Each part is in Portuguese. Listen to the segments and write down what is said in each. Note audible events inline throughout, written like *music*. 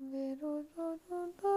do do do do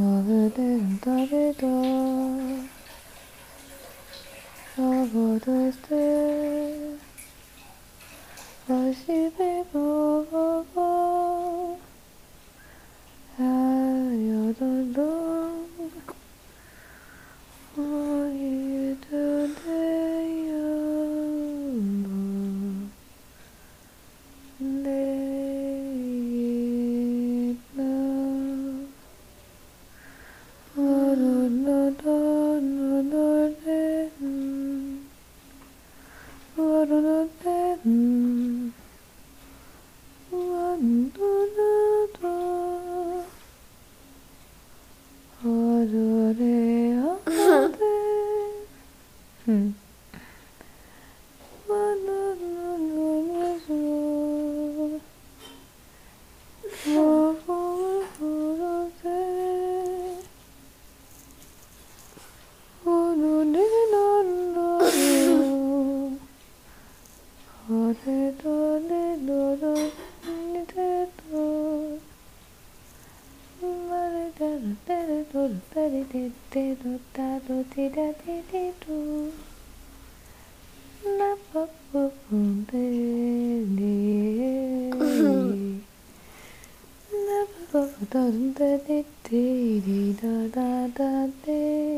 오늘은 다리도 서보다 때 다시 배고파 아 여전도 dee doo. Na pa pa pa dee Na pa pa pa da da dee dee dee da da da dee.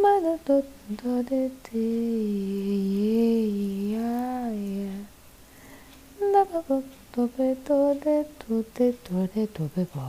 Ma da da da dee dee yeah yeah. Na pa pa pa da da da dee dee dee dee dee ba.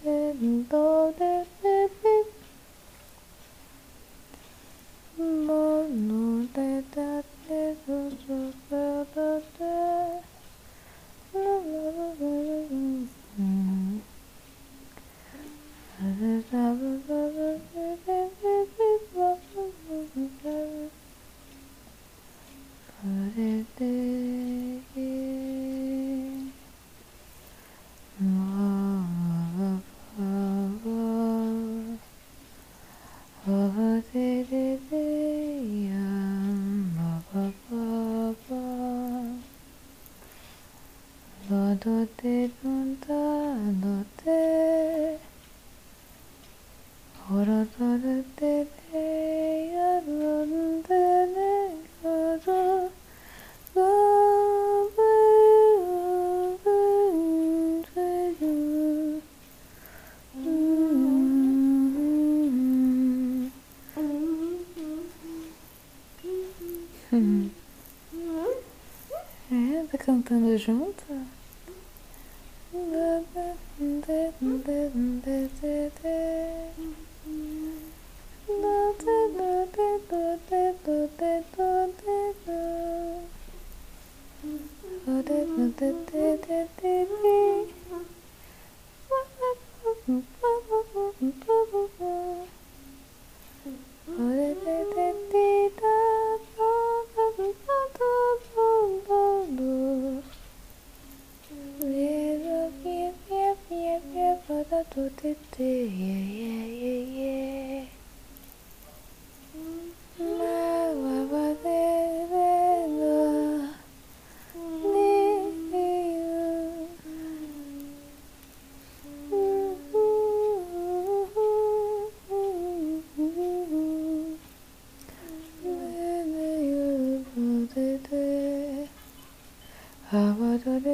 te te, Andándote, andándote, ahora andándote, andándote, andándote. *laughs* É, tá cantando junto? Hadi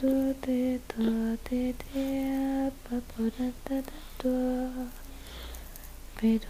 tu te to te te pa pa ta ta do pero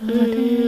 嗯。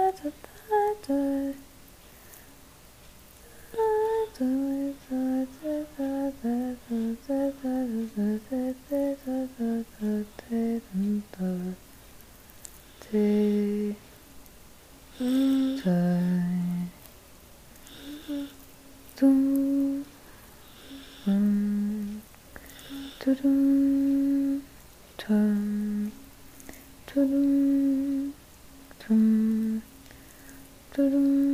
durum.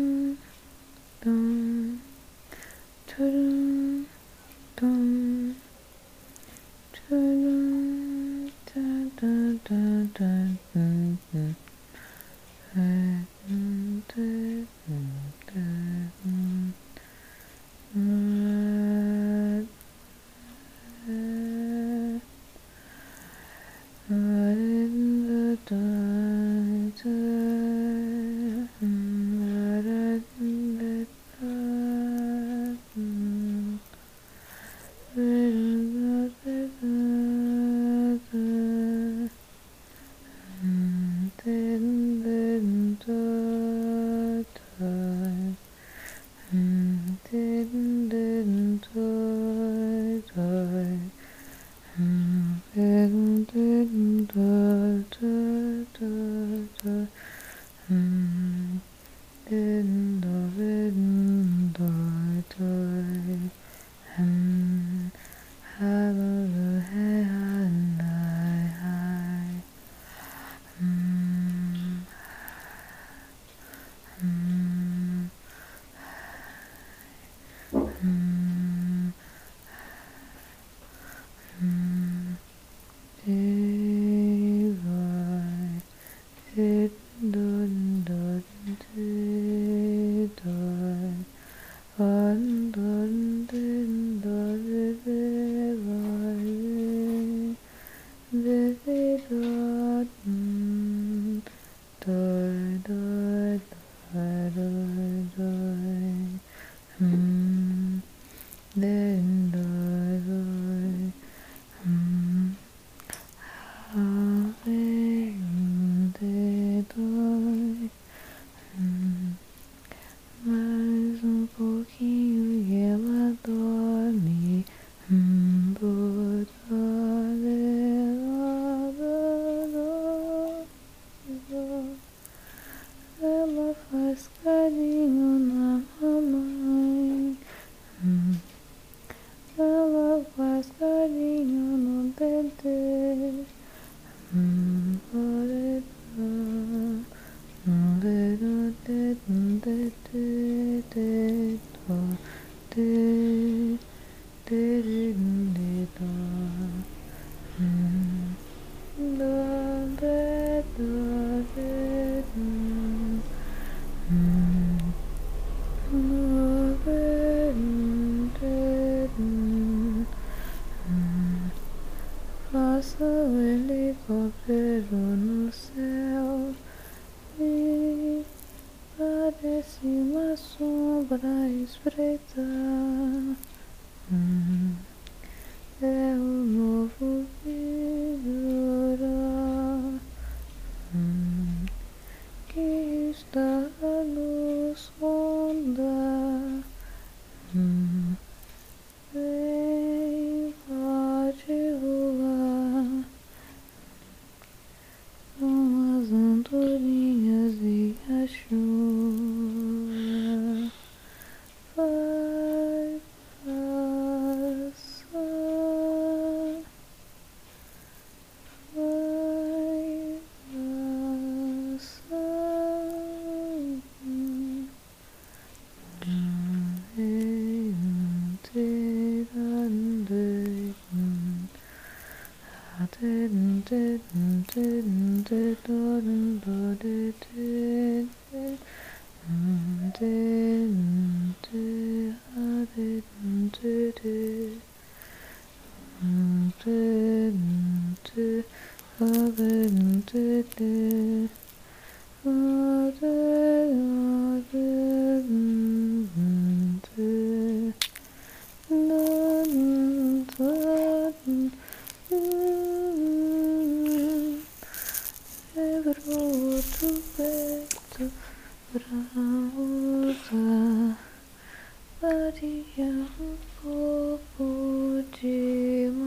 Oh. peito brava, Maria, um pouco de